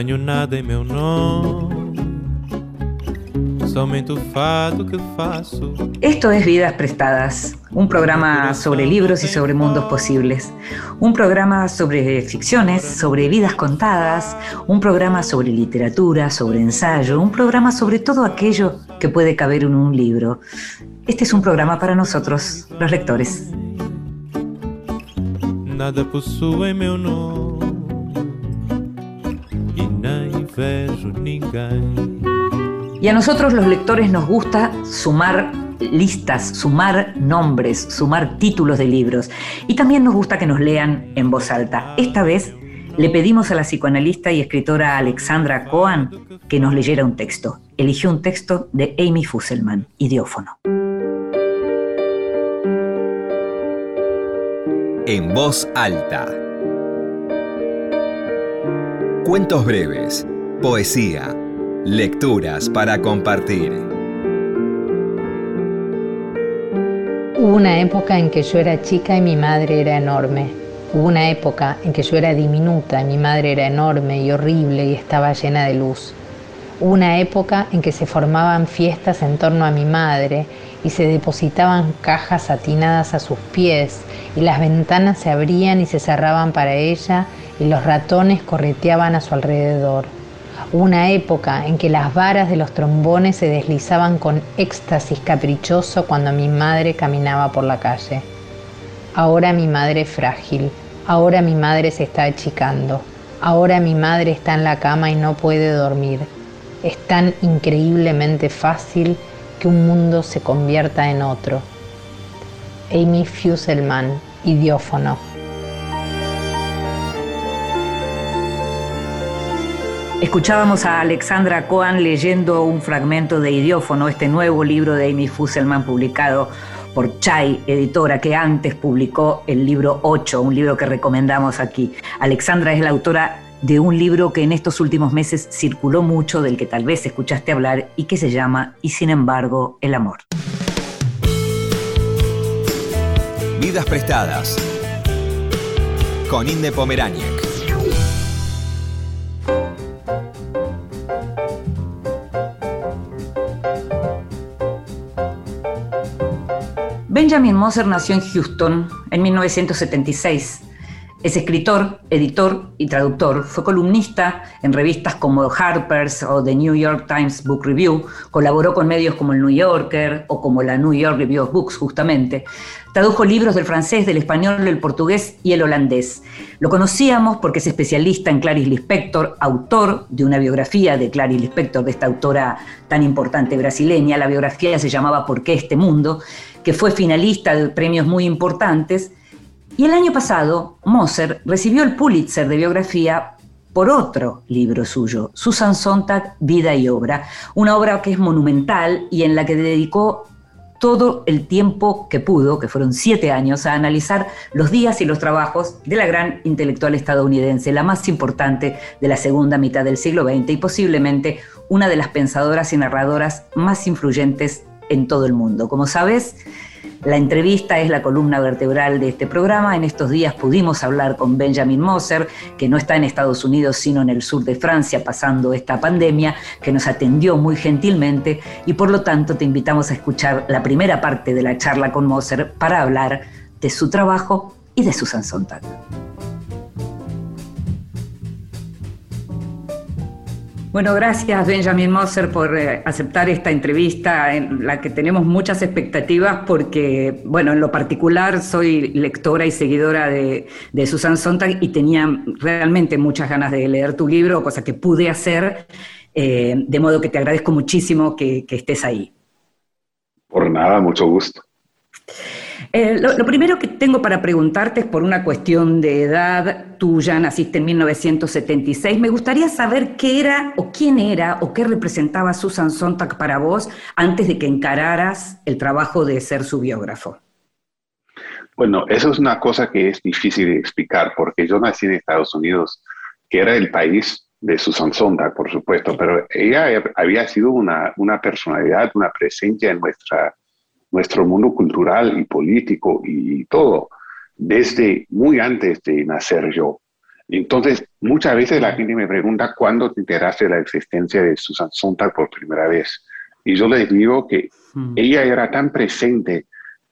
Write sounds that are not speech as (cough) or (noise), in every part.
Tenho nada em meu nome, somente o fado que faço. Esto es Vidas Prestadas, un programa sobre libros y sobre mundos posibles, un programa sobre ficciones, sobre vidas contadas, un programa sobre literatura, sobre ensayo, un programa sobre todo aquello que puede caber en un libro. Este es un programa para nosotros, los lectores. Nada possui em meu nome Y a nosotros los lectores nos gusta sumar listas, sumar nombres, sumar títulos de libros. Y también nos gusta que nos lean en voz alta. Esta vez le pedimos a la psicoanalista y escritora Alexandra Cohen que nos leyera un texto. Eligió un texto de Amy Fusselman, Idiófono. En voz alta. Cuentos breves, poesía, lecturas para compartir. Hubo una época en que yo era chica y mi madre era enorme. Hubo una época en que yo era diminuta y mi madre era enorme y horrible y estaba llena de luz. Hubo una época en que se formaban fiestas en torno a mi madre y se depositaban cajas atinadas a sus pies y las ventanas se abrían y se cerraban para ella y los ratones correteaban a su alrededor. Una época en que las varas de los trombones se deslizaban con éxtasis caprichoso cuando mi madre caminaba por la calle. Ahora mi madre es frágil, ahora mi madre se está achicando, ahora mi madre está en la cama y no puede dormir. Es tan increíblemente fácil que un mundo se convierta en otro. Amy Fuselman, idiófono. Escuchábamos a Alexandra Cohen leyendo un fragmento de Idiófono, este nuevo libro de Amy Fusselman publicado por Chai, editora que antes publicó el libro 8, un libro que recomendamos aquí. Alexandra es la autora de un libro que en estos últimos meses circuló mucho, del que tal vez escuchaste hablar y que se llama Y sin embargo, el amor. Vidas prestadas. Con Inde Pomeráñez. Benjamin Moser nació en Houston en 1976. Es escritor, editor y traductor. Fue columnista en revistas como Harper's o The New York Times Book Review. Colaboró con medios como el New Yorker o como la New York Review of Books, justamente. Tradujo libros del francés, del español, del portugués y el holandés. Lo conocíamos porque es especialista en Clarice Lispector, autor de una biografía de Clarice Lispector, de esta autora tan importante brasileña. La biografía se llamaba ¿Por qué este mundo? que fue finalista de premios muy importantes. Y el año pasado, Moser recibió el Pulitzer de biografía por otro libro suyo, Susan Sontag, Vida y Obra, una obra que es monumental y en la que dedicó todo el tiempo que pudo, que fueron siete años, a analizar los días y los trabajos de la gran intelectual estadounidense, la más importante de la segunda mitad del siglo XX y posiblemente una de las pensadoras y narradoras más influyentes en todo el mundo. Como sabes, la entrevista es la columna vertebral de este programa. En estos días pudimos hablar con Benjamin Moser, que no está en Estados Unidos, sino en el sur de Francia pasando esta pandemia, que nos atendió muy gentilmente y por lo tanto te invitamos a escuchar la primera parte de la charla con Moser para hablar de su trabajo y de Susan Sontag. Bueno, gracias Benjamin Moser por eh, aceptar esta entrevista en la que tenemos muchas expectativas porque, bueno, en lo particular soy lectora y seguidora de, Susan Sontag y tenía realmente muchas ganas de leer tu libro, cosa que pude hacer, eh, de modo que te agradezco muchísimo que estés ahí. Por nada, mucho gusto. Eh, lo, primero que tengo para preguntarte es por una cuestión de edad. Tú ya naciste en 1976. Me gustaría saber qué era o quién era o qué representaba Susan Sontag para vos antes de que encararas el trabajo de ser su biógrafo. Bueno, eso es una cosa que es difícil de explicar porque yo nací en Estados Unidos, que era el país de Susan Sontag, por supuesto, pero ella había sido una, una personalidad, una presencia en nuestra nuestro mundo cultural y político y todo, desde muy antes de nacer yo. Entonces, muchas veces la gente me pregunta cuándo te enteraste de la existencia de Susan Sontag por primera vez. Y yo les digo que hmm. ella era tan presente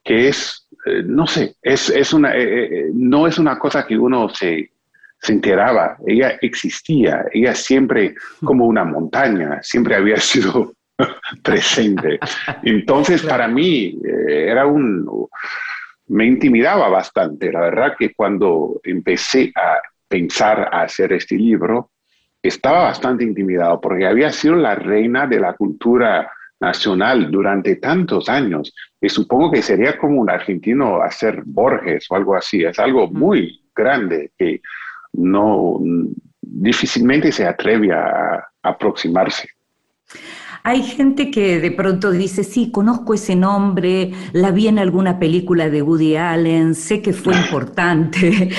que es, eh, no sé, es, es una, eh, eh, no es una cosa que uno se, se enteraba, ella existía, ella siempre como una montaña, siempre había (laughs) sido (laughs) presente. Entonces, para mí era un, me intimidaba bastante. La verdad que cuando empecé a pensar a hacer este libro, estaba bastante intimidado porque había sido la reina de la cultura nacional durante tantos años. Y supongo que sería como un argentino hacer Borges o algo así. Es algo muy grande que no difícilmente se atreve a, aproximarse. Hay gente que de pronto dice, sí, conozco ese nombre, la vi en alguna película de Woody Allen, sé que fue (laughs) importante,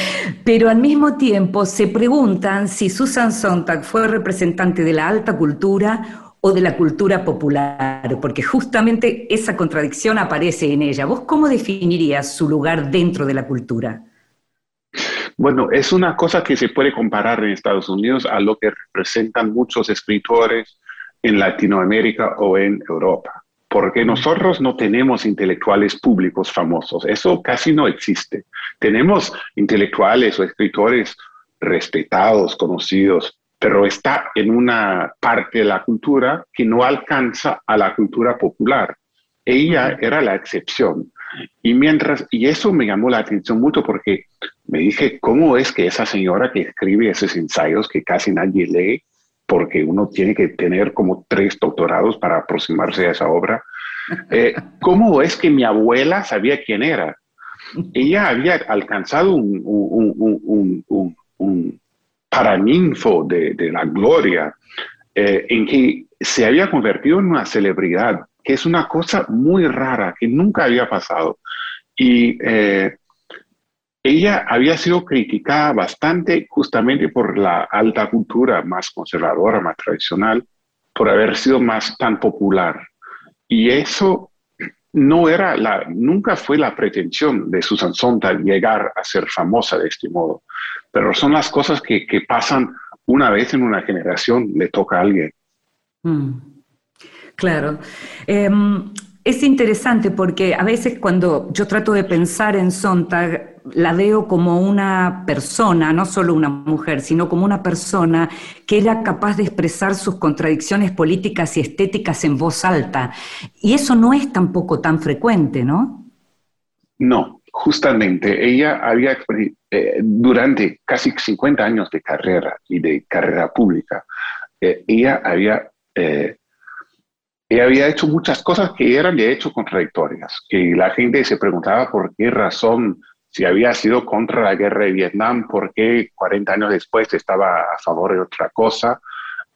pero al mismo tiempo se preguntan si Susan Sontag fue representante de la alta cultura o de la cultura popular, porque justamente esa contradicción aparece en ella. ¿Vos cómo definirías su lugar dentro de la cultura? Bueno, es una cosa que se puede comparar en Estados Unidos a lo que representan muchos escritores en Latinoamérica o en Europa, porque nosotros no tenemos intelectuales públicos famosos, eso casi no existe. Tenemos intelectuales o escritores respetados, conocidos, pero está en una parte de la cultura que no alcanza a la cultura popular. Ella era la excepción. Y mientras, y eso me llamó la atención mucho porque me dije, ¿cómo es que esa señora que escribe esos ensayos que casi nadie lee, porque uno tiene que tener como tres doctorados para aproximarse a esa obra. Eh, (laughs) ¿Cómo es que mi abuela sabía quién era? Ella había alcanzado un, un, un, un paraninfo de, de, la gloria eh, en que se había convertido en una celebridad, que es una cosa muy rara, que nunca había pasado. Y eh, ella había sido criticada bastante justamente por la alta cultura más conservadora, más tradicional, por haber sido más tan popular. Y eso no era la, nunca fue la pretensión de Susan Sontag llegar a ser famosa de este modo. Pero son las cosas que, que pasan una vez en una generación, le toca a alguien. Mm. Claro. Em, es interesante porque a veces cuando yo trato de pensar en Sontag, la veo como una persona, no solo una mujer, sino como una persona que era capaz de expresar sus contradicciones políticas y estéticas en voz alta. Y eso no es tampoco tan frecuente, ¿no? No, justamente ella había, eh, durante casi 50 años de carrera y de carrera pública, eh, ella había eh, y había hecho muchas cosas que eran de hecho contradictorias, que la gente se preguntaba por qué razón, si había sido contra la guerra de Vietnam, por qué 40 años después estaba a favor de otra cosa,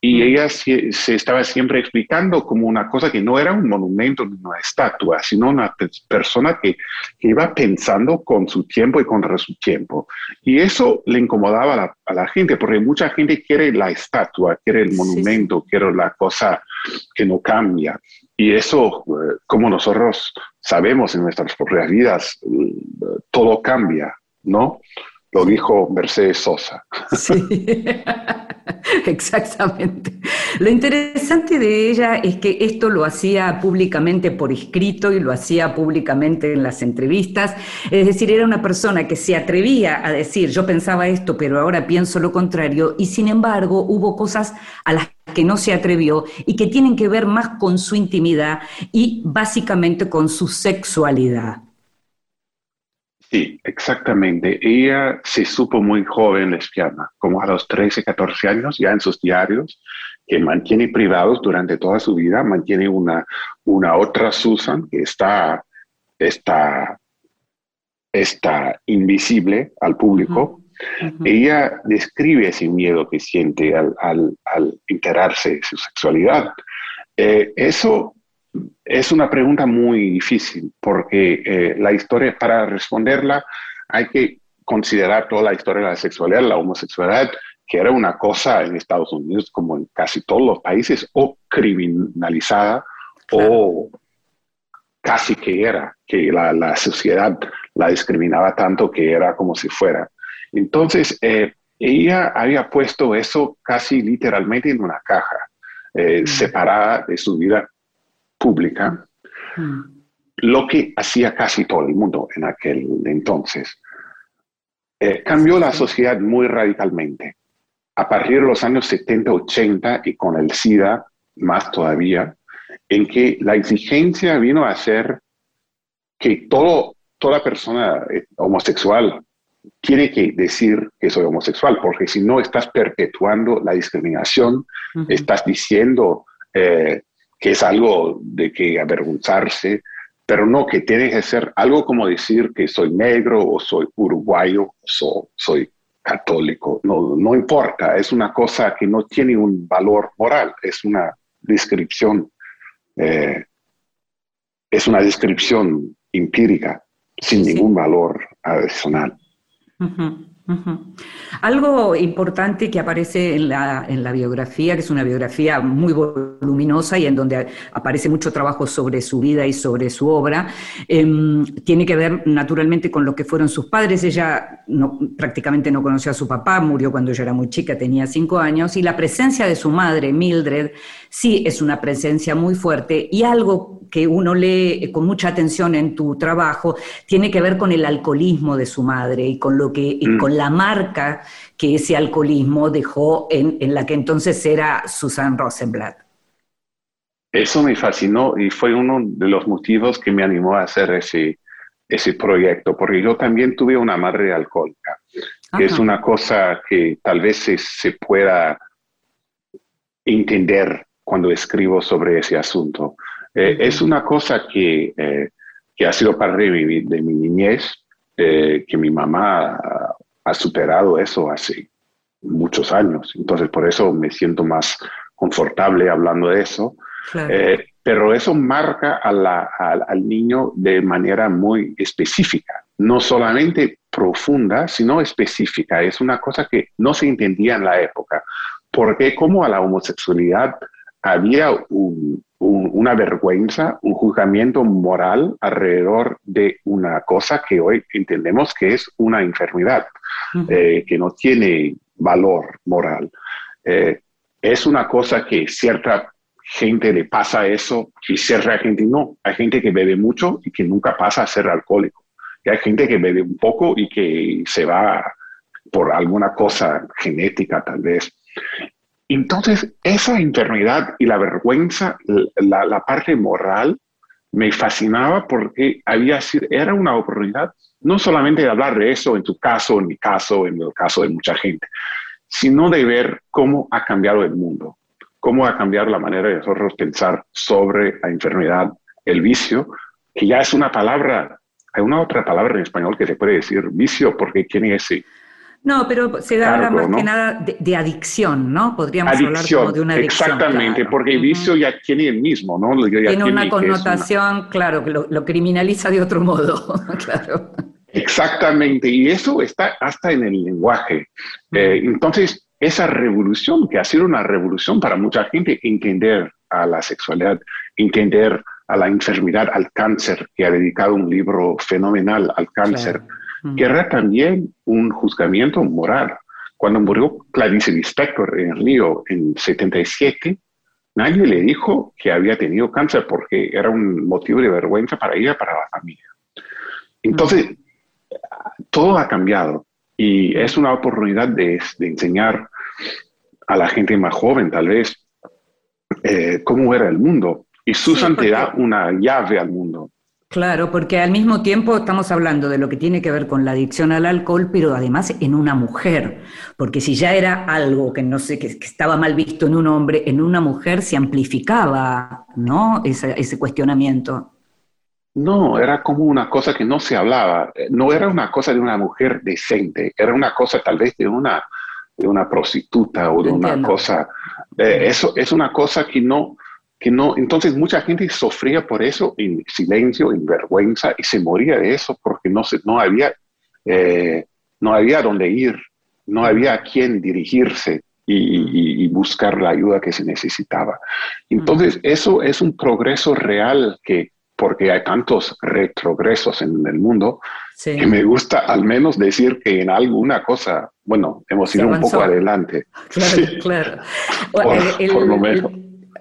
y ella se, estaba siempre explicando como una cosa que no era un monumento ni una estatua, sino una persona que, iba pensando con su tiempo y contra su tiempo. Y eso le incomodaba a la, gente, porque mucha gente quiere la estatua, quiere el monumento, quiere la cosa que no cambia. Y eso, eh, como nosotros sabemos en nuestras propias vidas, eh, todo cambia, ¿no? Lo dijo Mercedes Sosa. Sí, (laughs) (laughs) exactamente. Lo interesante de ella es que esto lo hacía públicamente por escrito y lo hacía públicamente en las entrevistas. Es decir, era una persona que se atrevía a decir, yo pensaba esto, pero ahora pienso lo contrario, y sin embargo hubo cosas a las que no se atrevió y que tienen que ver más con su intimidad y básicamente con su sexualidad. Sí, exactamente. Ella se supo muy joven lesbiana, como a los 13, 14 años, ya en sus diarios, que mantiene privados durante toda su vida, mantiene una, una otra Susan que está, está, está invisible al público. Ella describe ese miedo que siente al, al, al enterarse de su sexualidad. Eh, eso es una pregunta muy difícil porque eh, la historia, para responderla, hay que considerar toda la historia de la sexualidad, la homosexualidad, que era una cosa en Estados Unidos, como en casi todos los países, o criminalizada o casi que era, que la, la, sociedad la discriminaba tanto que era como si fuera. Entonces, eh, ella había puesto eso casi literalmente en una caja, eh, Mm. separada de su vida pública, Mm. lo que hacía casi todo el mundo en aquel entonces. Eh, cambió la sociedad muy radicalmente. A partir de los años 70, 80 y con el SIDA más todavía, en que la exigencia vino a ser que todo, toda persona eh, homosexual tiene que decir que soy homosexual, porque si no estás perpetuando la discriminación, estás diciendo eh, que es algo de que avergonzarse, pero no, que tiene que ser algo como decir que soy negro o soy uruguayo o so- soy católico. No, no importa, es una cosa que no tiene un valor moral, es una descripción, eh, es una descripción empírica sin Sí, sí. ningún valor adicional. Algo importante que aparece en la, en la biografía, que es una biografía muy voluminosa y en donde aparece mucho trabajo sobre su vida y sobre su obra, em, tiene que ver naturalmente con lo que fueron sus padres. Ella prácticamente no conoció a su papá, murió cuando ella era muy chica, tenía cinco años, y la presencia de su madre, Mildred, sí es una presencia muy fuerte y algo que uno lee con mucha atención en tu trabajo tiene que ver con el alcoholismo de su madre y con lo que y Mm. con la marca que ese alcoholismo dejó en, en la que entonces era Susan Rosenblatt. Eso me fascinó y fue uno de los motivos que me animó a hacer ese, ese proyecto, porque yo también tuve una madre alcohólica, que es una cosa que tal vez se, se pueda entender cuando escribo sobre ese asunto. Eh. Es una cosa que, eh, que ha sido parte de mi, de mi niñez, eh, que mi mamá ha, ha superado eso hace muchos años, entonces por eso me siento más confortable hablando de eso. Claro. Pero eso marca a la- al niño de manera muy específica, no solamente profunda, sino específica. Es una cosa que no se entendía en la época, porque como a la homosexualidad había un- un- una vergüenza, un juzgamiento moral alrededor de una cosa que hoy entendemos que es una enfermedad eh, que no tiene valor moral. Eh, es una cosa que cierta gente le pasa eso y cierta gente no. Hay gente que bebe mucho y que nunca pasa a ser alcohólico. Y hay gente que bebe un poco y que se va por alguna cosa genética tal vez. Entonces, esa enfermedad y la vergüenza, la, la parte moral, me fascinaba porque había sido, era una oportunidad no solamente de hablar de eso en tu caso, en mi caso, en el caso de mucha gente, sino de ver cómo ha cambiado el mundo, cómo ha cambiado la manera de nosotros pensar sobre la enfermedad, el vicio, que ya es una palabra, hay una otra palabra en español que se puede decir vicio, porque tiene ese No, pero se habla Cargo, más ¿no? que nada de, de adicción, ¿no? Podríamos hablar como de una adicción. Exactamente, claro. porque el vicio ya tiene el mismo, ¿no? Ya Tiene una connotación, claro, que lo, lo criminaliza de otro modo, (laughs) claro. Exactamente, y eso está hasta en el lenguaje. Eh, entonces, esa revolución, que ha sido una revolución para mucha gente, entender a la sexualidad, entender a la enfermedad, al cáncer, que ha dedicado un libro fenomenal al cáncer, Claro. Que era también un juzgamiento moral. Cuando murió Clarice Lispector en Río en 77, nadie le dijo que había tenido cáncer porque era un motivo de vergüenza para ella, para la familia. Entonces, todo ha cambiado y es una oportunidad de, de enseñar a la gente más joven, tal vez, eh, cómo era el mundo. Y Susan te da una llave al mundo. Claro, porque al mismo tiempo estamos hablando de lo que tiene que ver con la adicción al alcohol, pero además en una mujer, porque si ya era algo que no sé, que, que estaba mal visto en un hombre, en una mujer se amplificaba, ¿no? Ese, ese cuestionamiento. No, era como una cosa que no se hablaba. Eh, No era una cosa de una mujer decente, era una cosa tal vez de una, de una prostituta o de una cosa. eh, eso es una cosa que no, que no. Entonces mucha gente sufría por eso en silencio, en vergüenza y se moría de eso porque no, se, no había, eh, no había dónde ir, no había a quién dirigirse. Y, y- y buscar la ayuda que se necesitaba. Entonces, eso es un progreso real que, porque hay tantos retrogresos en el mundo, Sí. que me gusta al menos decir que en alguna cosa bueno, hemos ido un poco adelante. (laughs) Claro, claro. por lo menos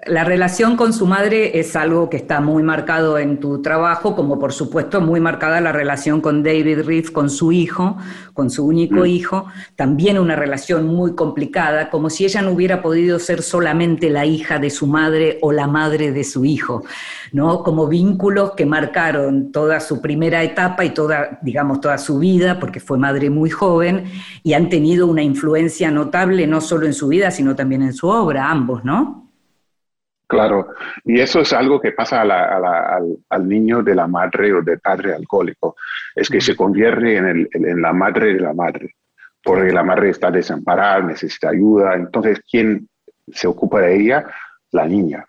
la relación con su madre es algo que está muy marcado en tu trabajo, como por supuesto muy marcada la relación con David Reed, con su hijo, con su único mm. hijo, también una relación muy complicada, como si ella no hubiera podido ser solamente la hija de su madre o la madre de su hijo, ¿no? Como vínculos que marcaron toda su primera etapa y toda, digamos, toda su vida, porque fue madre muy joven, y han tenido una influencia notable no solo en su vida, sino también en su obra, ambos, ¿no? Claro, y eso es algo que pasa al, niño de la madre o del padre alcohólico, es que se convierte en, la madre de la madre, porque la madre está desamparada, necesita ayuda, entonces ¿quién se ocupa de ella? La niña.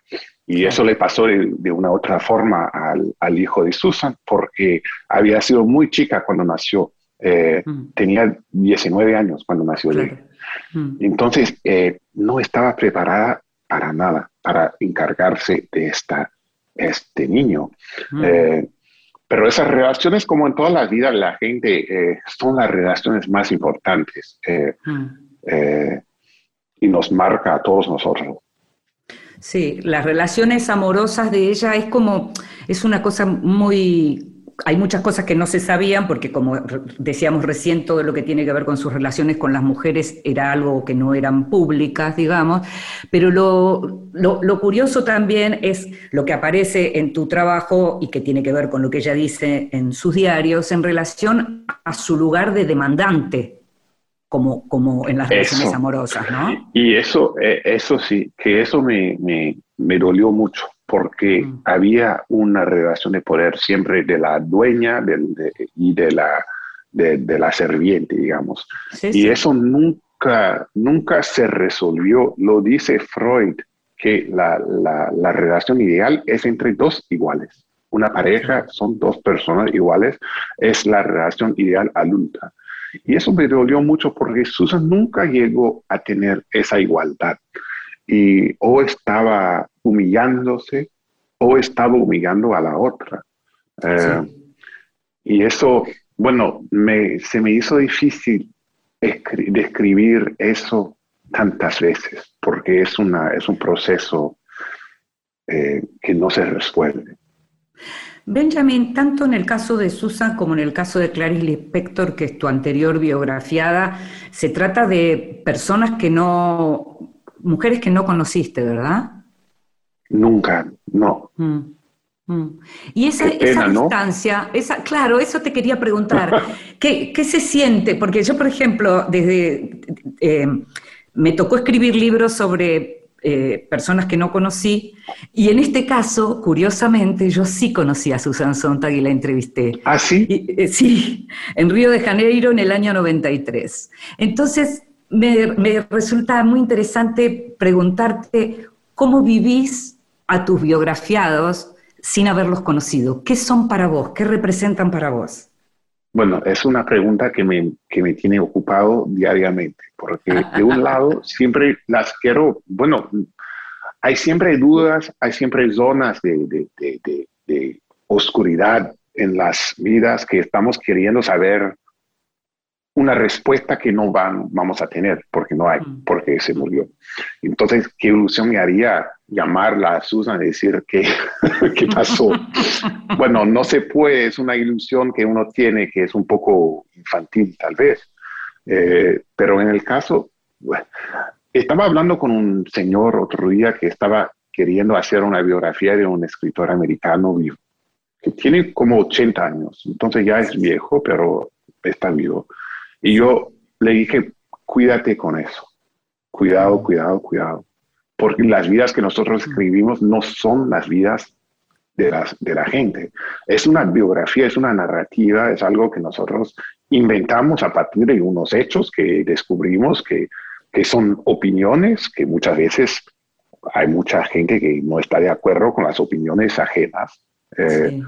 Y eso le pasó de, una otra forma al, hijo de Susan, porque había sido muy chica cuando nació, eh, tenía 19 años cuando nació Entonces, eh, no estaba preparada para nada para encargarse de esta, este niño. Mm. Eh, pero esas relaciones, como en toda la vida la gente, eh, son las relaciones más importantes eh, mm. y nos marca a todos nosotros. Sí, las relaciones amorosas de ella es como, es una cosa muy hay muchas cosas que no se sabían, porque como decíamos recién, todo lo que tiene que ver con sus relaciones con las mujeres era algo que no eran públicas, digamos, pero lo, curioso también es lo que aparece en tu trabajo y que tiene que ver con lo que ella dice en sus diarios en relación a su lugar de demandante. Como, como en las relaciones amorosas, ¿no? Y eso, eh, eso sí, que eso me, me dolió mucho, porque mm. había una relación de poder siempre de la dueña y de la, de, la serviente, digamos. y eso nunca, nunca se resolvió. Lo dice Freud, que la, la, relación ideal es entre dos iguales. Una pareja son dos personas iguales, es la relación ideal adulta. Y eso me dolió mucho porque Susan nunca llegó a tener esa igualdad y o estaba humillándose o estaba humillando a la otra. Eh, y eso, bueno, me, se me hizo difícil describir eso tantas veces, porque es, una, es un proceso eh, que no se resuelve. Benjamin, tanto en el caso de Susan como en el caso de Clarice Lispector, que es tu anterior biografiada, se trata de personas que no mujeres que no conociste, ¿verdad? Nunca, no. Mm, mm. Y esa, distancia, esa, claro, eso te quería preguntar. (laughs) ¿Qué, se siente? Porque yo, por ejemplo, desde eh, me tocó escribir libros sobre eh, personas que no conocí, y en este caso, curiosamente, yo sí conocí a Susan Sontag y la entrevisté. ¿Ah, sí? Eh, sí, en Río de Janeiro en el año 93. Entonces, me, resulta muy interesante preguntarte cómo vivís a tus biografiados sin haberlos conocido. ¿Qué son para vos? ¿Qué representan para vos? Bueno, es una pregunta que me, que me tiene ocupado diariamente, porque de un (laughs) lado siempre las quiero, bueno, hay siempre dudas, hay siempre zonas de, de, de oscuridad en las vidas que estamos queriendo saber una respuesta que no van, vamos a tener, porque no hay, mm. porque se murió. Entonces, ¿qué ilusión me haría llamarla a Susan y decir qué, (laughs) qué pasó? (laughs) bueno, no se puede, es una ilusión que uno tiene que es un poco infantil tal vez. Eh, pero en el caso, estaba hablando con un señor otro día que estaba queriendo hacer una biografía de un escritor americano vivo, que tiene como 80 años, entonces ya es viejo, pero está vivo. Y yo le dije, cuídate con eso. Cuidado, cuidado, cuidado. Porque las vidas que nosotros escribimos no son las vidas de, las, de la gente. Es una biografía, es una narrativa, es algo que nosotros inventamos a partir de unos hechos que descubrimos que, que son opiniones, que muchas veces hay mucha gente que no está de acuerdo con las opiniones ajenas. Eh,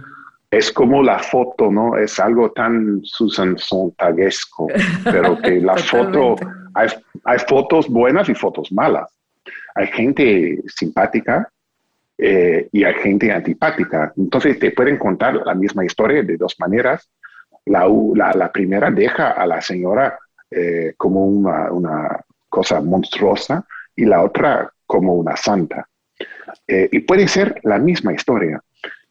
es como la foto, ¿no? Es algo tan Susan Sontaguesco, pero que (laughs) la foto, hay, hay, fotos buenas y fotos malas. Hay gente simpática eh, y hay gente antipática. Entonces te pueden contar la misma historia de dos maneras. La, la, la primera deja a la señora eh, como una, una, cosa monstruosa y la otra como una santa. Eh, y puede ser la misma historia.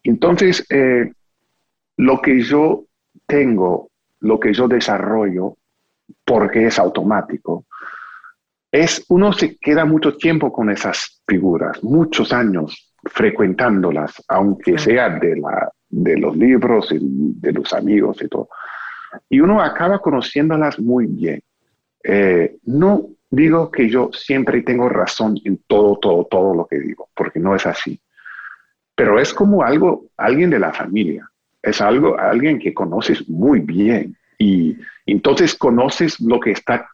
Entonces, eh, lo que yo tengo, lo que yo desarrollo, porque es automático, es uno se queda mucho tiempo con esas figuras, muchos años frecuentándolas, aunque sea de, la, de los libros y de los amigos y todo. Y uno acaba conociéndolas muy bien. Eh, no digo que yo siempre tengo razón en todo, todo, todo lo que digo, porque no es así. Pero es como algo, alguien de la familia, es algo, alguien que conoces muy bien y entonces conoces lo que está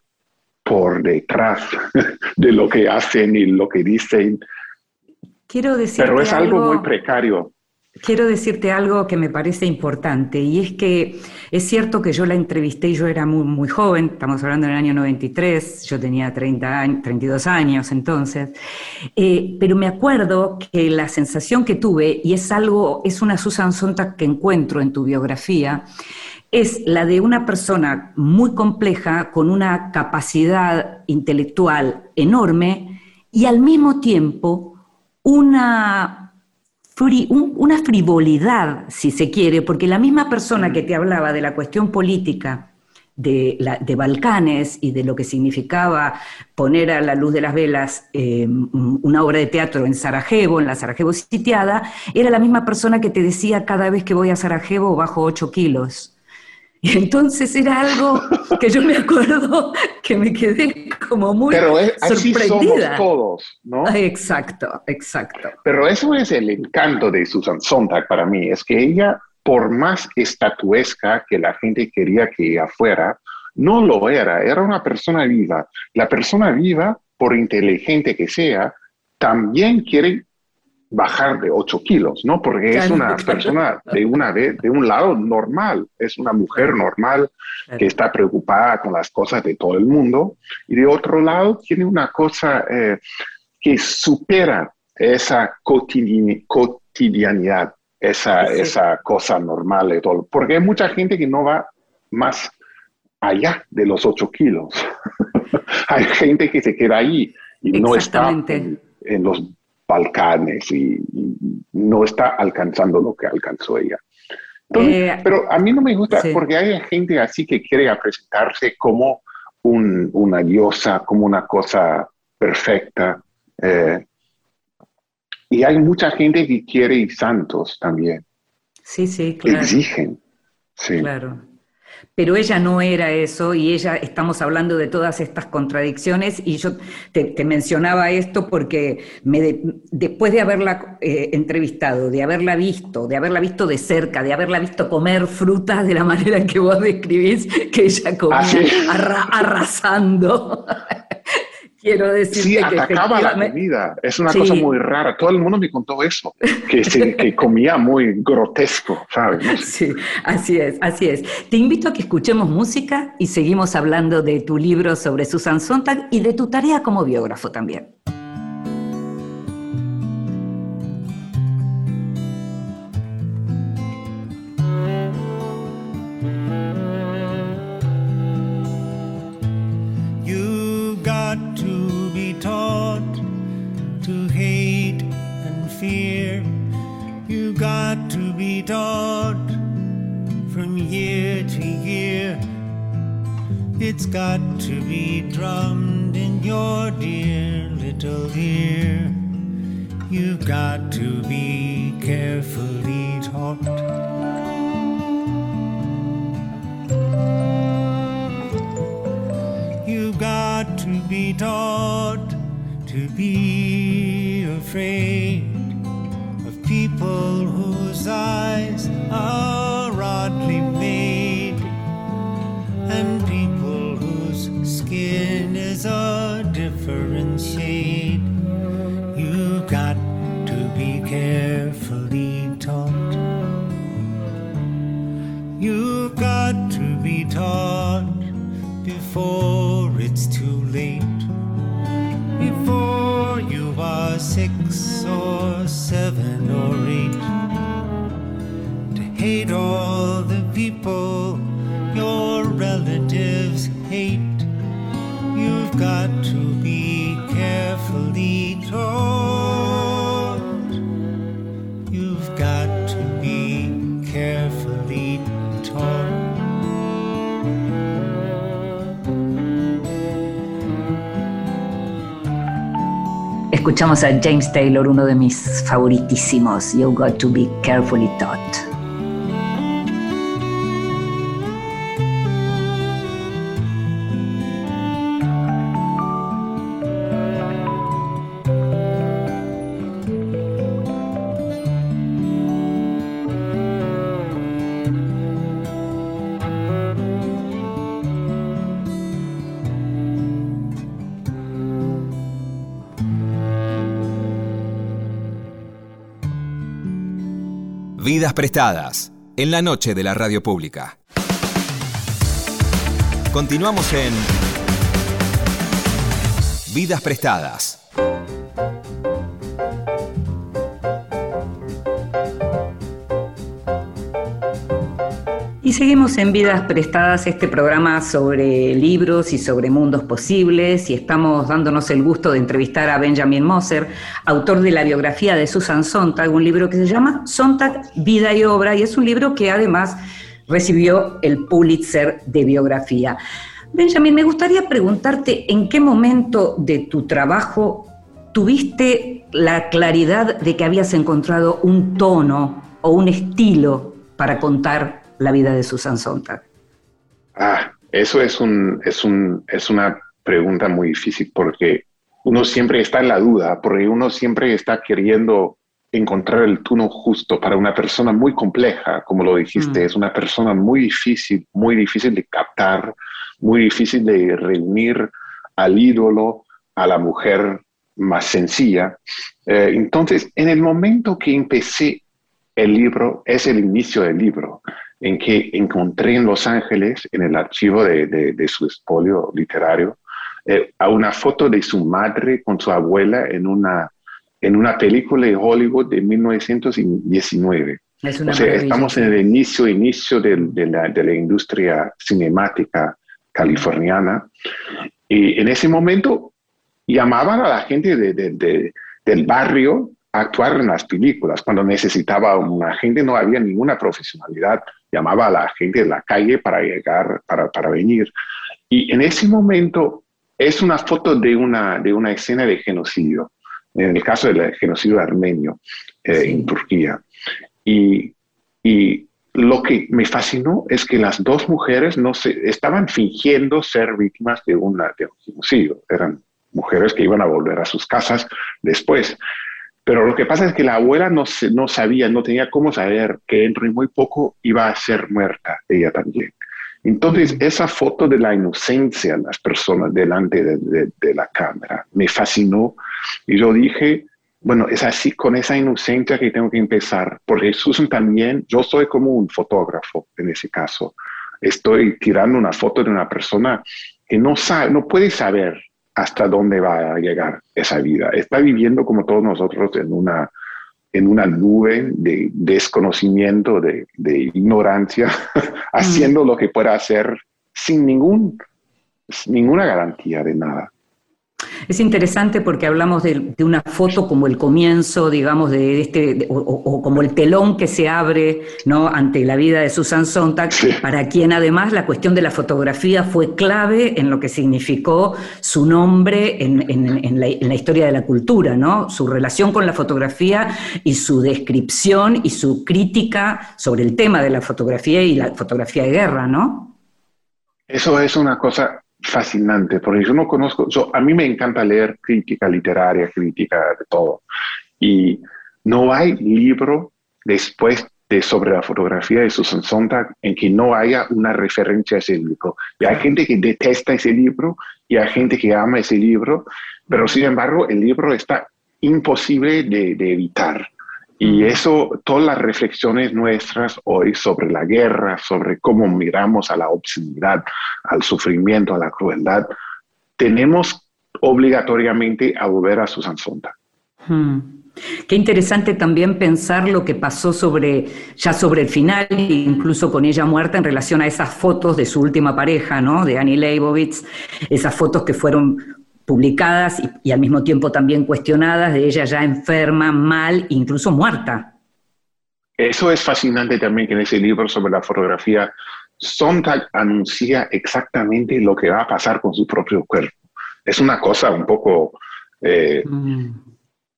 por detrás (laughs) de lo que hacen y lo que dicen. Quiero decir Pero es algo muy precario quiero decirte algo que me parece importante y es que es cierto que yo la entrevisté y yo era muy, muy joven, estamos hablando del año 93, yo tenía 30 años, 32 años entonces, eh, pero me acuerdo que la sensación que tuve, y es algo, es una Susan Sontag que encuentro en tu biografía, es la de una persona muy compleja, con una capacidad intelectual enorme y al mismo tiempo una una frivolidad, si se quiere, porque la misma persona que te hablaba de la cuestión política de, de Balcanes y de lo que significaba poner a la luz de las velas eh, una obra de teatro en Sarajevo, en la Sarajevo sitiada, era la misma persona que te decía cada vez que voy a Sarajevo bajo 8 kilos. Y entonces era algo que yo me acuerdo que me quedé como muy Pero es, así sorprendida. somos todos, ¿no? Exacto, exacto. Pero eso es el encanto de Susan Sontag para mí, es que ella, por más estatuesca que la gente quería que ella fuera, no lo era, era una persona viva. La persona viva, por inteligente que sea, también quiere bajar de 8 kilos, ¿no? Porque es una persona de, una de, de un lado normal, es una mujer normal que está preocupada con las cosas de todo el mundo y de otro lado tiene una cosa eh, que supera esa cotidianidad, esa, esa cosa normal de todo, porque hay mucha gente que no va más allá de los 8 kilos. (laughs) hay gente que se queda ahí y no está en, en los Balcanes y, no está alcanzando lo que alcanzó ella. Eh, pero a mí no me gusta porque hay gente así que quiere presentarse como una diosa, como una cosa perfecta. Eh, y hay mucha gente que quiere santos también. Sí, sí, claro. Exigen. Sí. Claro pero ella no era eso y ella, estamos hablando de todas estas contradicciones y yo te, mencionaba esto porque me después de haberla eh, entrevistado, de haberla visto, de haberla visto de cerca, de haberla visto comer frutas de la manera en que vos describís que ella comía ¿Ah, arrasando. (laughs) Quiero decir sí, que atacaba la comida. Es una cosa muy rara. Todo el mundo me contó eso, que, se, (laughs) que comía muy grotesco, ¿sabes? (laughs) Sí, así es, así es. Te invito a que escuchemos música y seguimos hablando de tu libro sobre Susan Sontag y de tu tarea como biógrafo también. Got to be taught from year to year. It's got to be drummed in your dear little ear. You've got to be carefully taught. You've got to be taught to be afraid of people whose size of oh. Escuchamos a James Taylor, uno de mis favoritísimos, You Got to Be Carefully Taught. Vidas prestadas en la noche de la radio pública. Continuamos en Vidas prestadas. Seguimos en Vidas Prestadas, este programa sobre libros y sobre mundos posibles, y estamos dándonos el gusto de entrevistar a Benjamin Moser, autor de la biografía de Susan Sontag, un libro que se llama Sontag, Vida y Obra, y es un libro que además recibió el Pulitzer de biografía. Benjamin, me gustaría preguntarte en qué momento de tu trabajo tuviste la claridad de que habías encontrado un tono o un estilo para contar la vida de Susan Sontag? Ah, eso es, un, es, un, es una pregunta muy difícil porque uno siempre está en la duda, porque uno siempre está queriendo encontrar el tono justo para una persona muy compleja, como lo dijiste, Mm. es una persona muy difícil, muy difícil de captar, muy difícil de reunir al ídolo, a la mujer más sencilla. Eh, entonces, en el momento que empecé el libro, es el inicio del libro, en que encontré en Los Ángeles, en el archivo de, de- de su espolio literario, eh, a una foto de su madre con su abuela en una, en una película de Hollywood de 1919. Es una O sea, estamos en el inicio, inicio del- de, la, de la industria cinemática californiana. Y en ese momento llamaban a la gente de- de- de- del barrio a actuar en las películas. Cuando necesitaba una gente, no había ninguna profesionalidad. Llamaba a la gente de la calle para llegar, para, para venir. Y en ese momento es una foto de una, de una escena de genocidio, en el caso del genocidio armenio eh, Sí. en Turquía. Y, y lo que me fascinó es que las dos mujeres no se, estaban fingiendo ser víctimas de, una, de un genocidio. Eran mujeres que iban a volver a sus casas después. Pero lo que pasa es que la abuela no, no sabía, no tenía cómo saber que dentro de muy poco iba a ser muerta ella también. Entonces, esa foto de la inocencia de las personas delante de, de- de la cámara me fascinó y yo dije, bueno, es así con esa inocencia que tengo que empezar, porque Susan también, yo soy como un fotógrafo en ese caso. Estoy tirando una foto de una persona que no sabe, no puede saber hasta dónde va a llegar esa vida. Está viviendo como todos nosotros en una, en una nube de desconocimiento, de, de ignorancia, (laughs) haciendo lo que pueda hacer sin ningún, ninguna garantía de nada. Es interesante porque hablamos de, de una foto como el comienzo, digamos, de este, de- o, como el telón que se abre ¿no? ante la vida de Susan Sontag, Sí. para quien además la cuestión de la fotografía fue clave en lo que significó su nombre en, en- en la, en la historia de la cultura, ¿no? Su relación con la fotografía y su descripción y su crítica sobre el tema de la fotografía y la fotografía de guerra, ¿no? Eso es una cosa fascinante, porque yo no conozco, yo- a mí me encanta leer crítica literaria, crítica de todo, y no hay libro después de sobre la fotografía de Susan Sontag en que no haya una referencia a ese libro. Y hay gente que detesta ese libro y hay gente que ama ese libro, pero sin embargo el libro está imposible de, de evitar. Y eso, todas las reflexiones nuestras hoy sobre la guerra, sobre cómo miramos a la obscenidad, al sufrimiento, a la crueldad, tenemos obligatoriamente a volver a Susan Sontag. Hmm. Qué interesante también pensar lo que pasó sobre, ya sobre el final, incluso con ella muerta, en relación a esas fotos de su última pareja, ¿no? De Annie Leibovitz, esas fotos que fueron publicadas y, y al mismo tiempo también cuestionadas de ella ya enferma, mal, incluso muerta. Eso es fascinante también que en ese libro sobre la fotografía, Sontag anuncia exactamente lo que va a pasar con su propio cuerpo. Es una cosa un poco eh, mm.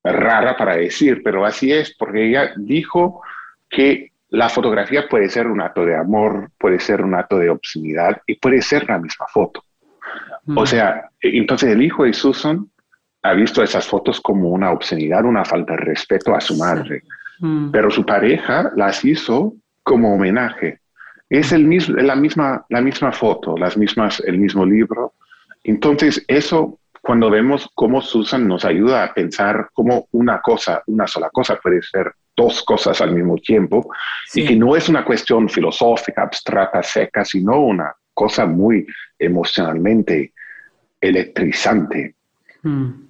rara para decir, pero así es, porque ella dijo que la fotografía puede ser un acto de amor, puede ser un acto de obscenidad y puede ser la misma foto. O sea, entonces el hijo de Susan ha visto esas fotos como una obscenidad, una falta de respeto a su madre. Mm. Pero su pareja las hizo como homenaje. Es el mismo, la, misma, la misma foto, las mismas, el mismo libro. Entonces, eso, cuando vemos cómo Susan nos ayuda a pensar cómo una cosa, una sola cosa puede ser dos cosas al mismo tiempo, y que no es una cuestión filosófica, abstracta, seca, sino una cosa muy emocionalmente electrizante. Mm.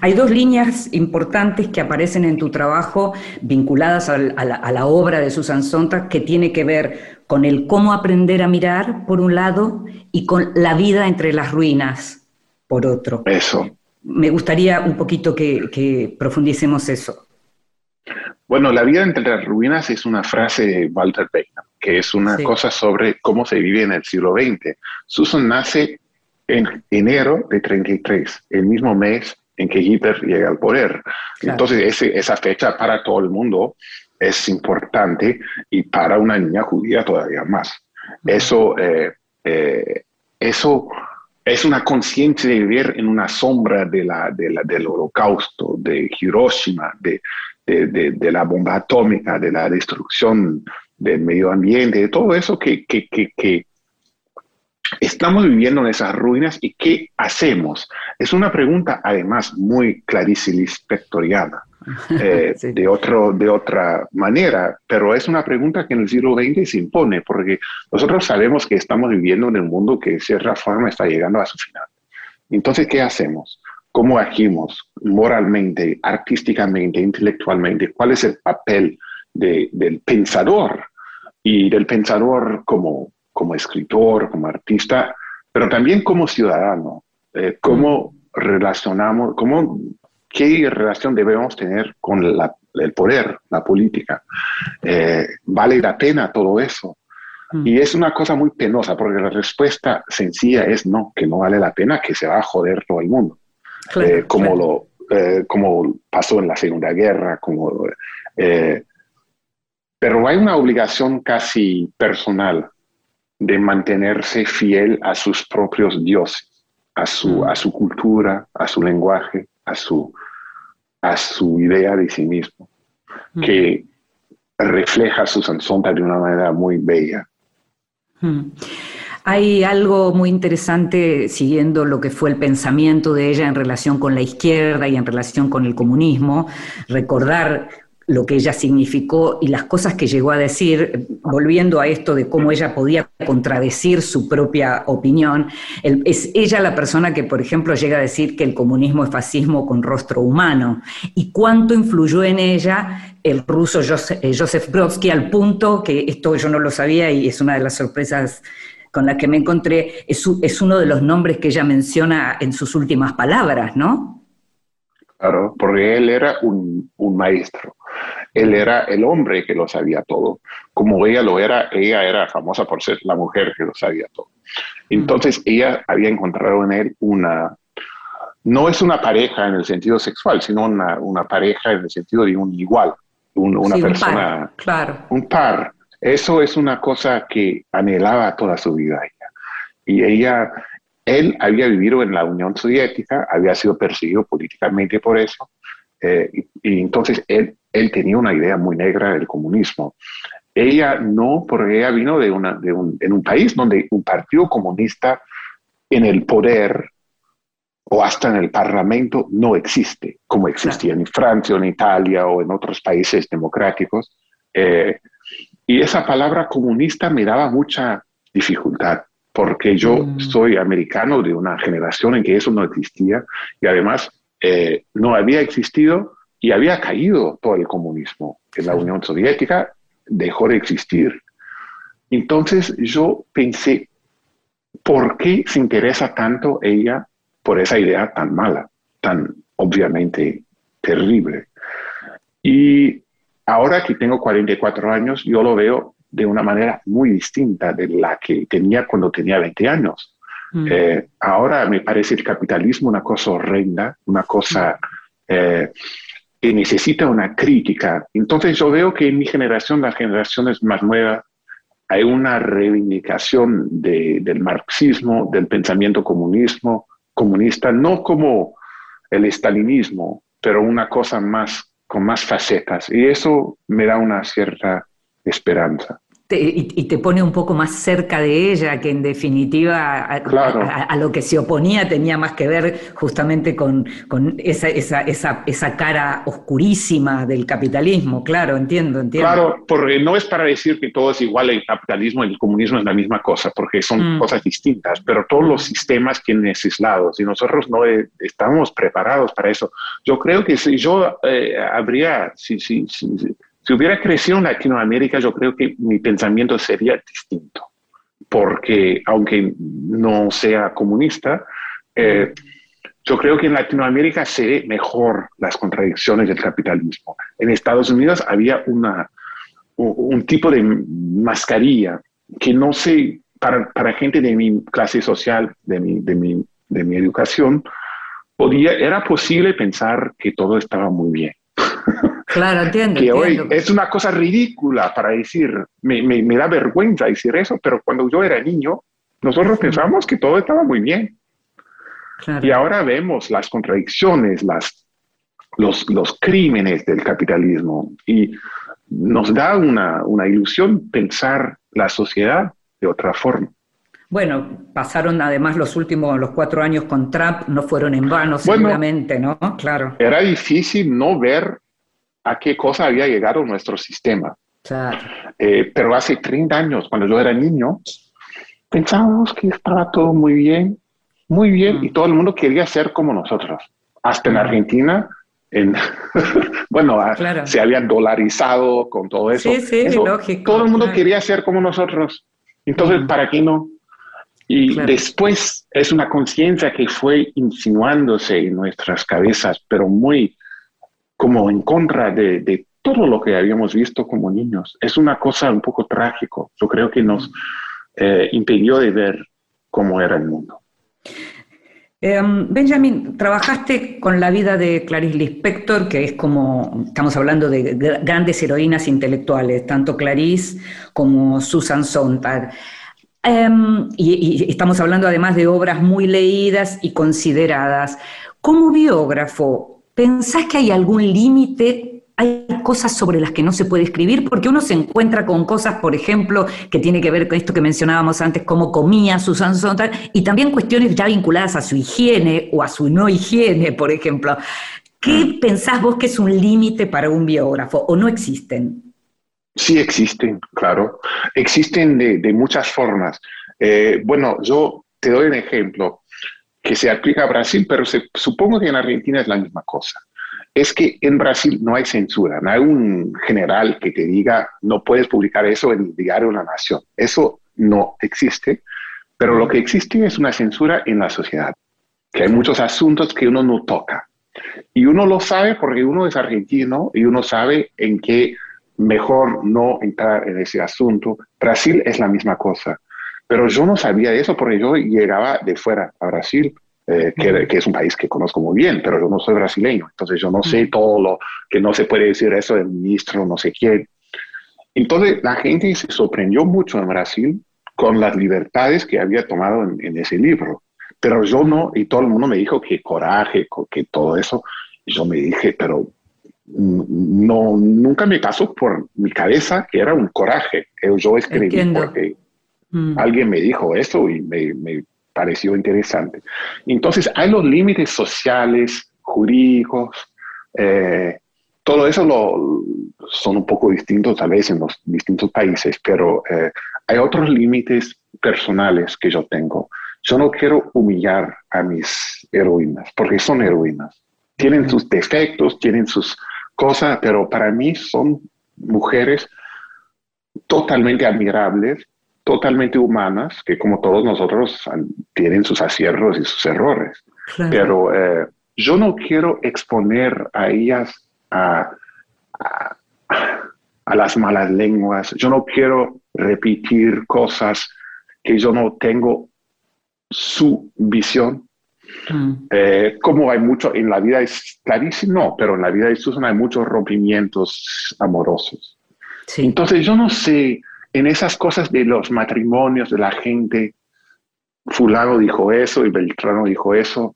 Hay dos líneas importantes que aparecen en tu trabajo vinculadas a, la, obra de Susan Sontag que tiene que ver con el cómo aprender a mirar, por un lado, y con la vida entre las ruinas, por otro. Eso. Me gustaría un poquito que, profundicemos eso. Bueno, la vida entre las ruinas es una frase de Walter Benjamin, que es una cosa sobre cómo se vive en el siglo XX. Susan nace en enero de 33, el mismo mes en que Hitler llega al poder. Entonces, esa fecha para todo el mundo es importante y para una niña judía todavía más. Eso, eh, eh, eso es una conciencia de vivir en una sombra de la, del holocausto, de Hiroshima, de, de, la bomba atómica, de la destrucción del medio ambiente, de todo eso que, que, que estamos viviendo en esas ruinas y qué hacemos. Es una pregunta además muy clarísima (laughs) eh, de, otro, de otra manera, pero es una pregunta que en el siglo XX se impone porque nosotros sabemos que estamos viviendo en un mundo que de cierta forma está llegando a su final. Entonces, ¿qué hacemos? ¿Cómo agimos moralmente, artísticamente, intelectualmente? ¿Cuál es el papel del pensador? Y del pensador como como escritor, como artista, pero también como ciudadano. Eh, ¿Cómo relacionamos, cómo, qué relación debemos tener con el poder, la política? Eh, ¿Vale la pena todo eso? Mm. Y es una cosa muy penosa, porque la respuesta sencilla es no, que no vale la pena, que se va a joder todo el mundo. Eh, como, Lo, como pasó en la Segunda Guerra, como, pero hay una obligación casi personal de mantenerse fiel a sus propios dioses, a su, mm. a su cultura, a su lenguaje, a su, a su idea de sí mismo, mm. que refleja su Sontag de una manera muy bella. Mm. Hay algo muy interesante siguiendo lo que fue el pensamiento de ella en relación con la izquierda y en relación con el comunismo, recordar lo que ella significó y las cosas que llegó a decir, volviendo a esto de cómo ella podía contradecir su propia opinión, es ella la persona que, por ejemplo, llega a decir que el comunismo es fascismo con rostro humano, y cuánto influyó en ella el ruso Joseph, eh, Joseph Brodsky al punto que esto yo no lo sabía y es una de las sorpresas con las que me encontré, es, es uno de los nombres que ella menciona en sus últimas palabras, ¿no? Claro, porque él era un, un, maestro. Él era el hombre que lo sabía todo. Como ella lo era, ella era famosa por ser la mujer que lo sabía todo. Entonces ella había encontrado en él una, no es una pareja en el sentido sexual, sino una, una pareja en el sentido de un igual, una persona, un par, claro. un par. Eso es una cosa que anhelaba toda su vida ella. Y ella, él había vivido en la Unión Soviética, había sido perseguido políticamente por eso, eh, y, entonces él, él tenía una idea muy negra del comunismo. Ella no, porque ella vino de, una, de un, en un país donde un partido comunista en el poder o hasta en el Parlamento no existe, como existía en Francia o en Italia o en otros países democráticos. Eh, y esa palabra comunista me daba mucha dificultad porque yo mm. soy americano de una generación en que eso no existía y además eh, no había existido y había caído todo el comunismo en la Unión Soviética, dejó de existir. Entonces yo pensé, ¿por qué se interesa tanto ella por esa idea tan mala, tan obviamente terrible? Y ahora que tengo 44 años, yo lo veo de una manera muy distinta de la que tenía cuando tenía 20 años. Mm. Eh, ahora me parece el capitalismo una cosa horrenda, una cosa eh, que necesita una crítica. Entonces yo veo que en mi generación, las generaciones más nuevas, hay una reivindicación del marxismo, del pensamiento comunismo, comunista, no como el estalinismo, pero una cosa más con más facetas. Y eso me da una cierta esperanza y, te pone un poco más cerca de ella, que en definitiva a, lo que se oponía tenía más que ver justamente con, esa, esa, esa, cara oscurísima del capitalismo, claro, entiendo, entiendo. Claro, porque no es para decir que todo es igual, el capitalismo y el comunismo es la misma cosa, porque son mm. cosas distintas, pero todos los sistemas tienen esos lados y nosotros no eh, estamos preparados para eso. Yo creo que si yo eh, habría, si, si, si si hubiera crecido en Latinoamérica, yo creo que mi pensamiento sería distinto, porque aunque no sea comunista, eh, yo creo que en Latinoamérica se ve mejor las contradicciones del capitalismo. En Estados Unidos había una, un tipo de mascarilla que no sé, para, para gente de mi clase social, de mi, de mi, de mi educación, podía, era posible pensar que todo estaba muy bien. (laughs) Claro, entiendo. que hoy es una cosa ridícula para decir, me, me, da vergüenza decir eso, pero cuando yo era niño, nosotros pensamos que todo estaba muy bien. Y ahora vemos las contradicciones, las, los, los crímenes del capitalismo y nos da una, una ilusión pensar la sociedad de otra forma. Bueno, pasaron además los últimos, los cuatro años con Trump, no fueron en vano seguramente, ¿no? Claro. Era difícil no ver a qué cosa había llegado nuestro sistema. Claro. Eh, pero hace 30 años, cuando yo era niño, pensábamos que estaba todo muy bien, muy bien, mm. y todo el mundo quería ser como nosotros. Hasta en mm. Argentina, en (laughs) bueno, se habían dolarizado con todo eso. Sí, sí, lógico. Todo el mundo quería ser como nosotros. Entonces, mm. ¿para qué no? Y después es una conciencia que fue insinuándose en nuestras cabezas, pero muy como en contra de, todo lo que habíamos visto como niños. Es una cosa un poco trágico. Yo creo que nos eh, impidió de ver cómo era el mundo. Em, Benjamin, trabajaste con la vida de Clarice Lispector, que es como, estamos hablando de grandes heroínas intelectuales, tanto Clarice como Susan Sontag. Em, y, y, estamos hablando además de obras muy leídas y consideradas. Como biógrafo, ¿Pensás que hay algún límite? ¿Hay cosas sobre las que no se puede escribir? Porque uno se encuentra con cosas, por ejemplo, que tiene que ver con esto que mencionábamos antes, cómo comía Susan Sontag, y también cuestiones ya vinculadas a su higiene o a su no higiene, por ejemplo. ¿Qué mm. pensás vos que es un límite para un biógrafo o no existen? Sí existen, claro. Existen de, muchas formas. Eh, bueno, yo te doy un ejemplo que se aplica a Brasil, pero supongo que en Argentina es la misma cosa. Es que en Brasil no hay censura, no hay un general que te diga no puedes publicar eso en el diario Una Nación. Eso no existe, pero lo que existe es una censura en la sociedad, que hay muchos asuntos que uno no toca. Y uno lo sabe porque uno es argentino y uno sabe en qué mejor no entrar en ese asunto. Brasil es la misma cosa. Pero yo no sabía eso porque yo llegaba de fuera a Brasil, eh, que, que, es un país que conozco muy bien, pero yo no soy brasileño, entonces yo no sé todo lo que no se puede decir eso del ministro, no sé quién. Entonces la gente se sorprendió mucho en Brasil con las libertades que había tomado en, ese libro, pero yo no, y todo el mundo me dijo que coraje, que todo eso, y yo me dije, pero no, nunca me pasó por mi cabeza que era un coraje. Yo escribí porque Mm. Alguien me dijo eso y me, pareció interesante. Entonces, hay los límites sociales, jurídicos, eh, todo eso lo, son un poco distintos tal vez en los distintos países, pero eh, hay otros límites personales que yo tengo. Yo no quiero humillar a mis heroínas, porque son heroínas. Tienen sus defectos, tienen sus cosa, pero para mí son mujeres totalmente admirables, totalmente humanas, que como todos nosotros tienen sus aciertos y sus errores. Pero eh, yo no quiero exponer a ellas a, a, las malas lenguas, yo no quiero repetir cosas que yo no tengo su visión. Mm. Eh, como hay mucho en la vida es clarísimo, no, pero en la vida de Susan hay muchos rompimientos amorosos. Entonces yo no sé, en esas cosas de los matrimonios de la gente, fulano dijo eso y Beltrano dijo eso,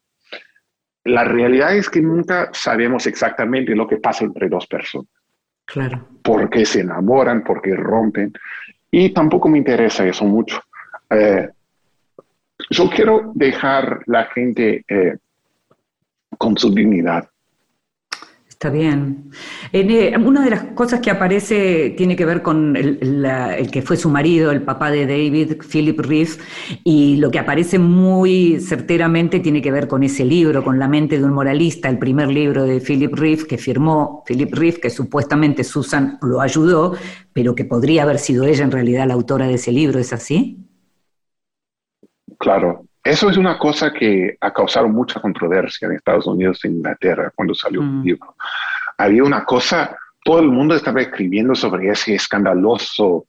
la realidad es que nunca sabemos exactamente lo que pasa entre dos personas. Claro. Por qué se enamoran, por qué rompen. Y tampoco me interesa eso mucho. Eh, yo quiero dejar la gente eh, con su dignidad. Está bien. Eh, una de las cosas que aparece tiene que ver con el, que fue su marido, el papá de David, Philip Reeve, y lo que aparece muy certeramente tiene que ver con ese libro, con La mente de un moralista, el primer libro de Philip Reeve que firmó Philip Reeve, que supuestamente Susan lo ayudó, pero que podría haber sido ella en realidad la autora de ese libro, ¿es así? Claro, eso es una cosa que ha causado mucha controversia en Estados Unidos e Inglaterra cuando salió el mm. libro. Había una cosa, todo el mundo estaba escribiendo sobre ese escandaloso,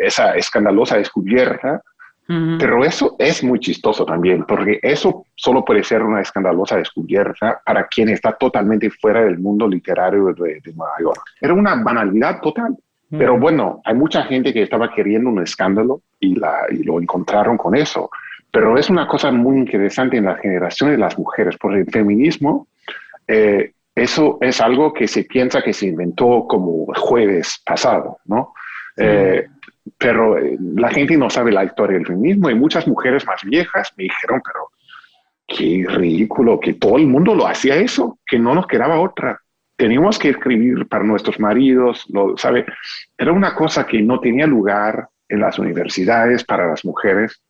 esa escandalosa descubierta, pero eso es muy chistoso también, porque eso solo puede ser una escandalosa descubierta para quien está totalmente fuera del mundo literario de, de Nueva York. Era una banalidad total. Pero bueno, hay mucha gente que estaba queriendo un escándalo y, la, y lo encontraron con eso. Pero es una cosa muy interesante en la generación de las mujeres, porque el feminismo, eh, eso es algo que se piensa que se inventó como jueves pasado, ¿no? Eh, pero eh, la gente no sabe la historia del feminismo y muchas mujeres más viejas me dijeron, pero qué ridículo que todo el mundo lo hacía eso, que no nos quedaba otra teníamos que escribir para nuestros maridos, lo, ¿sabe? Era una cosa que no tenía lugar en las universidades para las mujeres,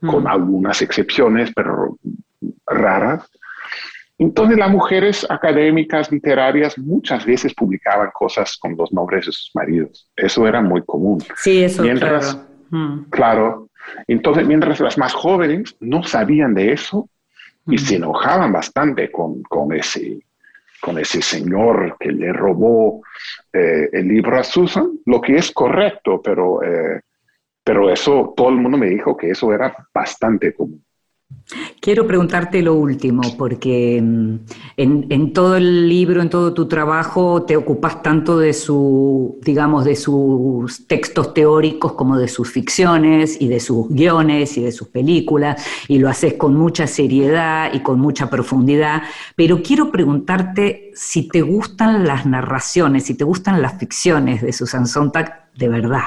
con mm. algunas excepciones, pero raras. Entonces las mujeres académicas, literarias, muchas veces publicaban cosas con los nombres de sus maridos. Eso era muy común. Sí, eso mientras, claro. Mm. Claro. Entonces, mientras las más jóvenes no sabían de eso y mm. se enojaban bastante con, con ese con ese señor que le robó eh, el libro a Susan, lo que es correcto, pero, eh, pero eso, todo el mundo me dijo que eso era bastante común. Quiero preguntarte lo último, porque mm, en, todo el libro, en todo tu trabajo, te ocupas tanto de su, digamos, de sus textos teóricos como de sus ficciones y de sus guiones y de sus películas, y lo haces con mucha seriedad y con mucha profundidad. Pero quiero preguntarte si te gustan las narraciones, si te gustan las ficciones de Susan Sontag de verdad.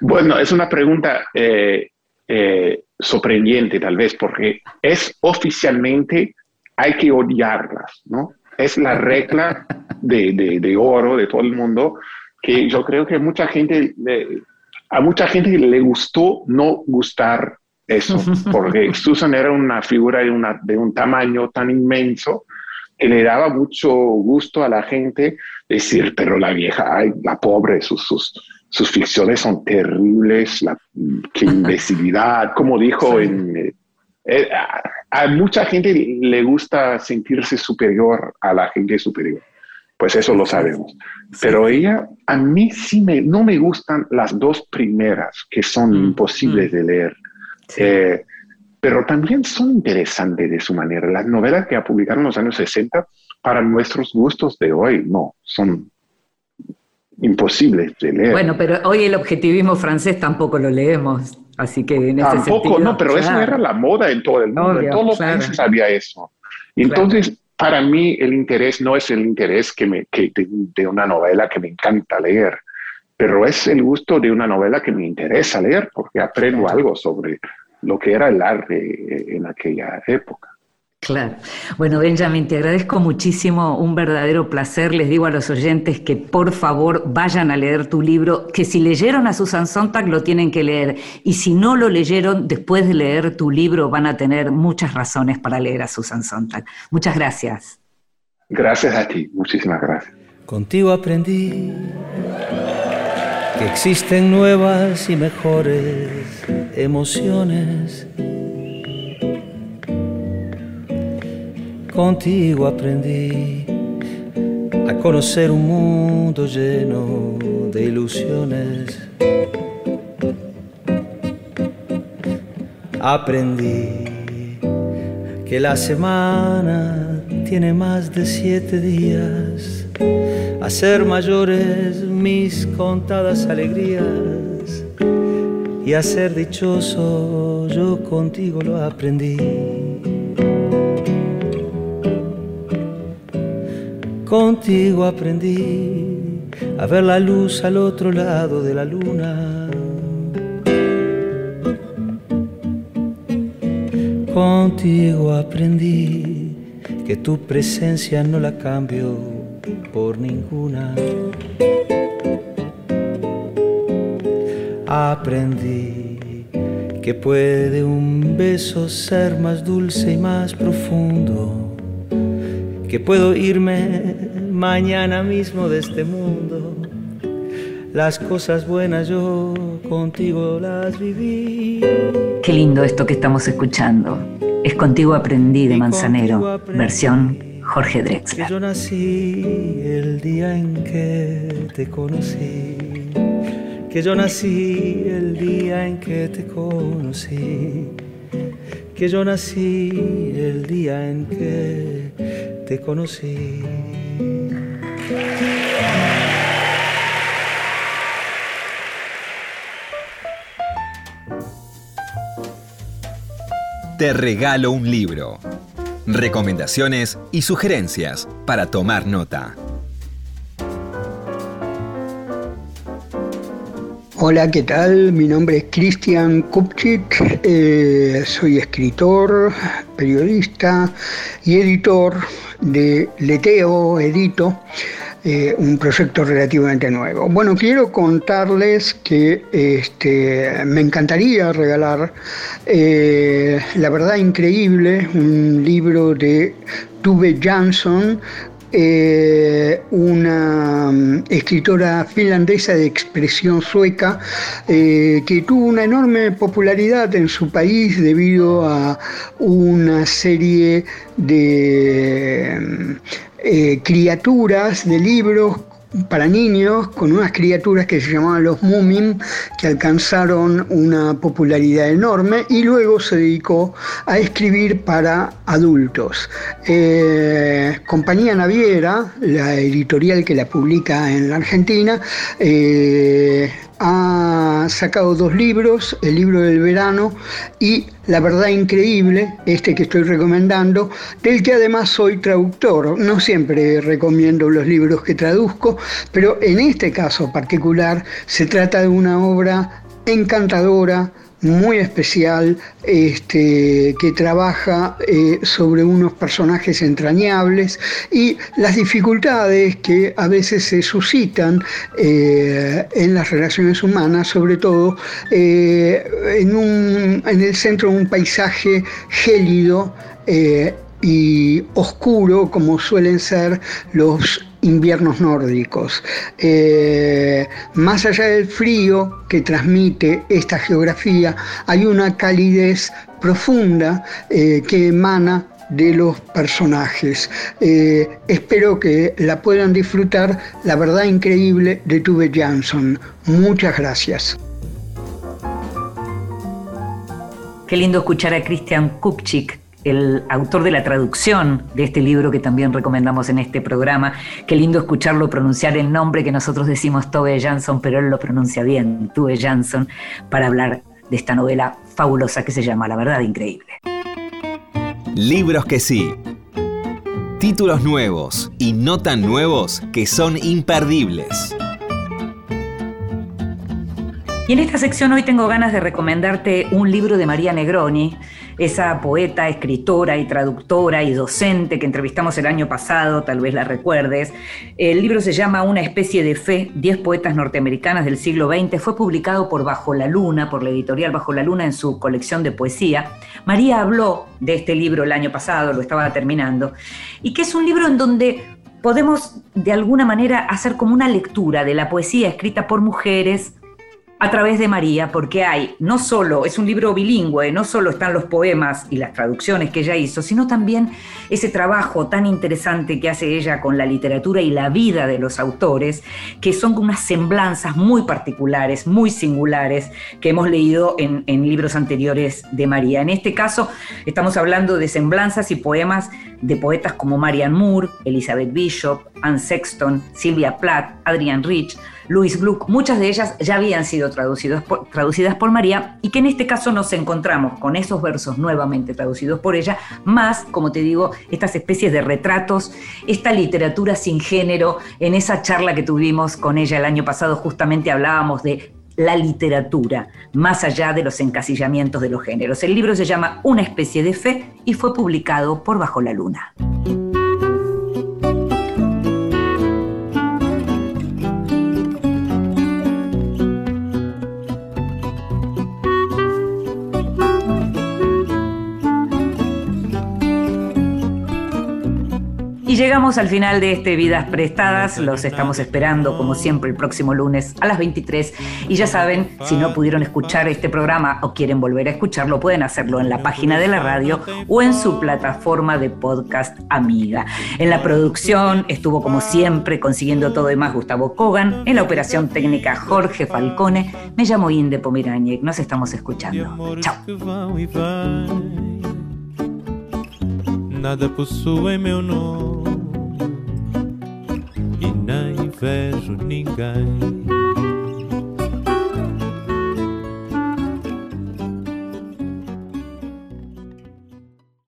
Bueno, es una pregunta. Eh, eh, sorprendente tal vez, porque es oficialmente, hay que odiarlas, ¿no? Es la regla de, de, oro de todo el mundo, que yo creo que mucha gente, a mucha gente le gustó no gustar eso, (laughs) porque Susan era una figura de, una, de un tamaño tan inmenso que le daba mucho gusto a la gente decir, pero la vieja, ay, la pobre, sus, sus, sus ficciones son terribles, la qué imbecilidad, como dijo en... Eh, eh, a, mucha gente le gusta sentirse superior a la gente superior, pues eso lo sabemos. Pero ella, a mí sí me, no me gustan las dos primeras, que son mm, imposibles mm. de leer. Eh, pero también son interesantes de su manera. Las novelas que publicaron en los años 60, para nuestros gustos de hoy, no, son imposible de leer. Bueno, pero hoy el objetivismo francés tampoco lo leemos, así que en ese Tampoco, no, pero eso era la moda en todo el mundo, en todos los países había eso. Entonces, para mí el interés no es el interés que me, que de, una novela que me encanta leer, pero es el gusto de una novela que me interesa leer porque aprendo algo sobre lo que era el arte en aquella época. Claro. Bueno, Benjamin, te agradezco muchísimo, un verdadero placer. Les digo a los oyentes que por favor vayan a leer tu libro, que si leyeron a Susan Sontag lo tienen que leer. Y si no lo leyeron, después de leer tu libro van a tener muchas razones para leer a Susan Sontag. Muchas gracias. Gracias a ti, muchísimas gracias. Contigo aprendí que existen nuevas y mejores emociones. Contigo aprendí a conocer un mundo lleno de ilusiones. Aprendí que la semana tiene más de siete días ser mayores mis contadas alegrías y a ser dichoso yo contigo lo aprendí. Contigo aprendí a ver la luz al otro lado de la luna. Contigo aprendí que tu presencia no la cambio por ninguna. Aprendí que puede un beso ser más dulce y más profundo, que puedo irme mañana mismo de este mundo. Las cosas buenas yo contigo las viví. Qué lindo esto que estamos escuchando. Es contigo aprendí de Manzanero, versión Jorge Drexler. Que yo nací el día en que te conocí. Que yo nací el día en que te conocí. Que yo nací el día en que te conocí. Te regalo un libro recomendaciones y sugerencias para tomar nota. Hola, ¿qué tal? Mi nombre es Cristian Kupchik, eh, soy escritor, periodista y editor de Leteo, Edito, eh, un proyecto relativamente nuevo. Bueno, quiero contarles que este, me encantaría regalar eh, La verdad increíble, un libro de Tuve Jansson, eh, una mm, escritora finlandesa de expresión sueca que tuvo una enorme popularidad en su país debido a una serie de mm, eh, criaturas de libros para niños con unas criaturas que se llamaban los Mumin, que alcanzaron una popularidad enorme y luego se dedicó a escribir para adultos. Eh, Compañía Naviera, la editorial que la publica en la Argentina, eh, ha sacado dos libros, el libro del verano y La verdad increíble, este que estoy recomendando, del que además soy traductor. No siempre recomiendo los libros que traduzco, pero en este caso particular se trata de una obra encantadora, muy especial este, que trabaja eh, sobre unos personajes entrañables y las dificultades que a veces se suscitan eh, en las relaciones humanas, sobre todo eh, en, en, el centro de un paisaje gélido y oscuro como suelen ser los inviernos nórdicos. Eh, más allá del frío que transmite esta geografía, hay una calidez profunda eh, que emana de los personajes. Eh, espero que la puedan disfrutar, la verdad increíble de Tuve Jansson. Muchas gracias. Qué lindo escuchar a Christian Kupchik el autor de la traducción de este libro que también recomendamos en este programa. Qué lindo escucharlo pronunciar el nombre que nosotros decimos Tove Jansson, pero él lo pronuncia bien, Tove Jansson, para hablar de esta novela fabulosa que se llama La verdad increíble. Libros que sí. Títulos nuevos y no tan nuevos que son imperdibles. Y en esta sección hoy tengo ganas de recomendarte un libro de María Negroni, esa poeta, escritora y traductora y docente que entrevistamos el año pasado, tal vez la recuerdes. El libro se llama Una especie de fe, 10 poetas norteamericanas del siglo XX. Fue publicado por Bajo la Luna, por la editorial Bajo la Luna en su colección de poesía. María habló de este libro el año pasado, lo estaba terminando, y que es un libro en donde podemos de alguna manera hacer como una lectura de la poesía escrita por mujeres, a través de María, porque hay no solo, es un libro bilingüe, no solo están los poemas y las traducciones que ella hizo, sino también ese trabajo tan interesante que hace ella con la literatura y la vida de los autores, que son unas semblanzas muy particulares, muy singulares, que hemos leído en, libros anteriores de María. En este caso, estamos hablando de semblanzas y poemas de poetas como Marianne Moore, Elizabeth Bishop, Anne Sexton, Sylvia Plath, Adrian Rich, Louis Gluck, muchas de ellas ya habían sido traducidas por, traducidas por María y que en este caso nos encontramos con esos versos nuevamente traducidos por ella, más, como te digo, estas especies de retratos, esta literatura sin género. En esa charla que tuvimos con ella el año pasado justamente hablábamos de la literatura, más allá de los encasillamientos de los géneros. El libro se llama Una especie de fe y fue publicado por Bajo la Luna. Llegamos al final de este Vidas Prestadas. Los estamos esperando, como siempre, el próximo lunes a las 23. Y ya saben, si no pudieron escuchar este programa o quieren volver a escucharlo, pueden hacerlo en la página de la radio o en su plataforma de podcast amiga. En la producción estuvo, como siempre, consiguiendo todo y más Gustavo Kogan. En la operación técnica Jorge Falcone. Me llamo Inde Pomeraniec. Nos estamos escuchando. Chao. nada meu nome vejo ninguém.